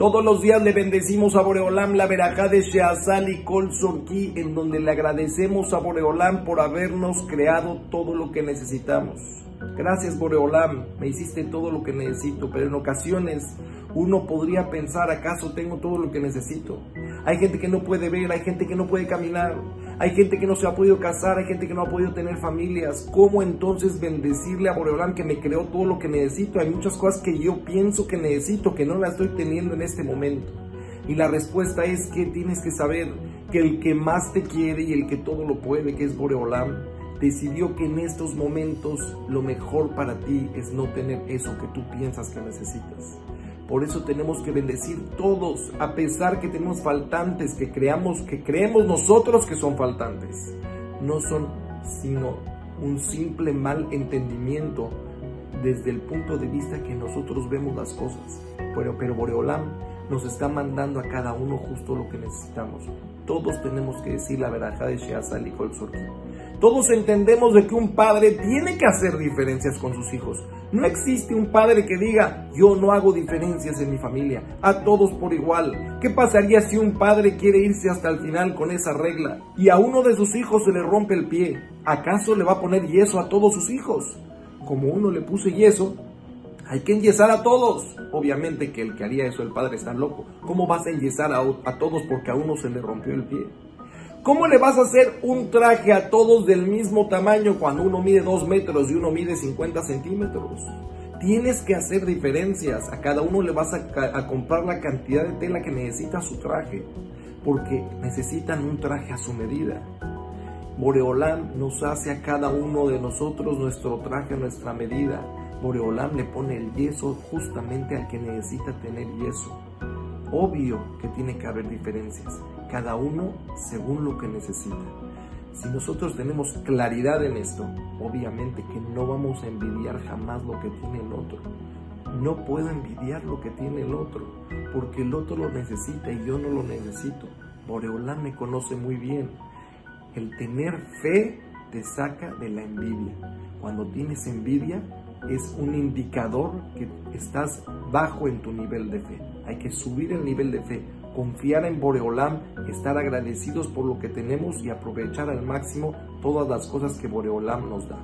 Todos los días le bendecimos a Boreolam la verajá de Sheazal y Kol en donde le agradecemos a Boreolam por habernos creado todo lo que necesitamos. Gracias Boreolam, me hiciste todo lo que necesito, pero en ocasiones uno podría pensar, ¿acaso tengo todo lo que necesito? Hay gente que no puede ver, hay gente que no puede caminar, hay gente que no se ha podido casar, hay gente que no ha podido tener familias. ¿Cómo entonces bendecirle a Boreolam que me creó todo lo que necesito? Hay muchas cosas que yo pienso que necesito, que no las estoy teniendo en este momento. Y la respuesta es que tienes que saber que el que más te quiere y el que todo lo puede, que es Boreolam, decidió que en estos momentos lo mejor para ti es no tener eso que tú piensas que necesitas. Por eso tenemos que bendecir todos, a pesar que tenemos faltantes, que creamos, que creemos nosotros que son faltantes. No son sino un simple mal entendimiento desde el punto de vista que nosotros vemos las cosas. Pero, pero Boreolam nos está mandando a cada uno justo lo que necesitamos. Todos tenemos que decir la verdad de Todos entendemos de que un padre tiene que hacer diferencias con sus hijos. No existe un padre que diga, yo no hago diferencias en mi familia, a todos por igual. ¿Qué pasaría si un padre quiere irse hasta el final con esa regla y a uno de sus hijos se le rompe el pie? ¿Acaso le va a poner yeso a todos sus hijos? Como uno le puso yeso, hay que enyesar a todos. Obviamente que el que haría eso, el padre, está loco. ¿Cómo vas a enyesar a, a todos porque a uno se le rompió el pie? ¿Cómo le vas a hacer un traje a todos del mismo tamaño cuando uno mide 2 metros y uno mide 50 centímetros? Tienes que hacer diferencias. A cada uno le vas a, comprar la cantidad de tela que necesita su traje. Porque necesitan un traje a su medida. Boreolam nos hace a cada uno de nosotros nuestro traje a nuestra medida. Boreolam le pone el yeso justamente al que necesita tener yeso. Obvio que tiene que haber diferencias cada uno según lo que necesita. Si nosotros tenemos claridad en esto, obviamente que no vamos a envidiar jamás lo que tiene el otro. No puedo envidiar lo que tiene el otro, porque el otro lo necesita y yo no lo necesito. Boreolán me conoce muy bien. El tener fe te saca de la envidia. Cuando tienes envidia es un indicador que estás bajo en tu nivel de fe. Hay que subir el nivel de fe confiar en Boreolam, estar agradecidos por lo que tenemos y aprovechar al máximo todas las cosas que Boreolam nos da.